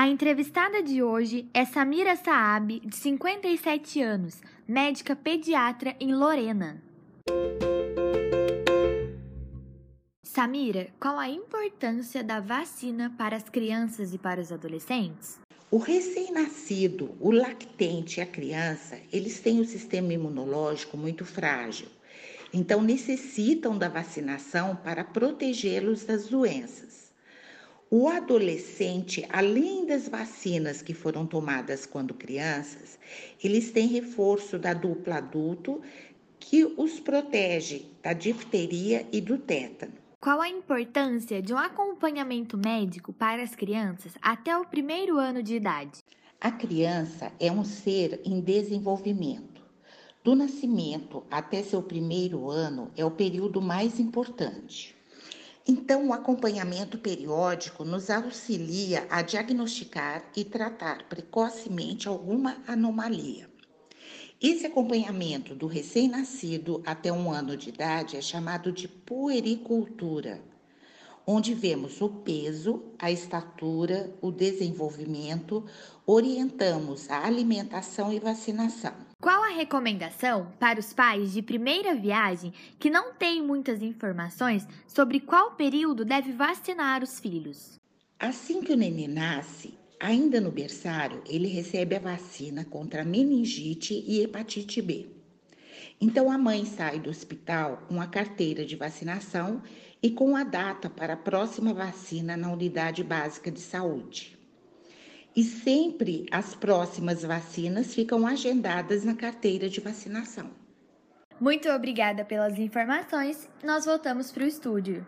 A entrevistada de hoje é Samira Saab, de 57 anos, médica pediatra em Lorena. Samira, qual a importância da vacina para as crianças e para os adolescentes? O recém-nascido, o lactente e a criança, eles têm o sistema imunológico muito frágil. Então, necessitam da vacinação para protegê-los das doenças. O adolescente, além das vacinas que foram tomadas quando crianças, eles têm reforço da dupla adulto que os protege da difteria e do tétano. Qual a importância de um acompanhamento médico para as crianças até o primeiro ano de idade? A criança é um ser em desenvolvimento. Do nascimento até seu primeiro ano é o período mais importante. Então, o acompanhamento periódico nos auxilia a diagnosticar e tratar precocemente alguma anomalia. Esse acompanhamento do recém-nascido até um ano de idade é chamado de puericultura, onde vemos o peso, a estatura, o desenvolvimento, orientamos a alimentação e vacinação. Qual a recomendação para os pais de primeira viagem que não têm muitas informações sobre qual período deve vacinar os filhos? Assim que o neném nasce, Ainda no berçário, ele recebe a vacina contra meningite e hepatite B. Então a mãe sai do hospital com a carteira de vacinação e com a data para a próxima vacina na unidade básica de saúde. E sempre as próximas vacinas ficam agendadas na carteira de vacinação. Muito obrigada pelas informações. Nós voltamos para o estúdio.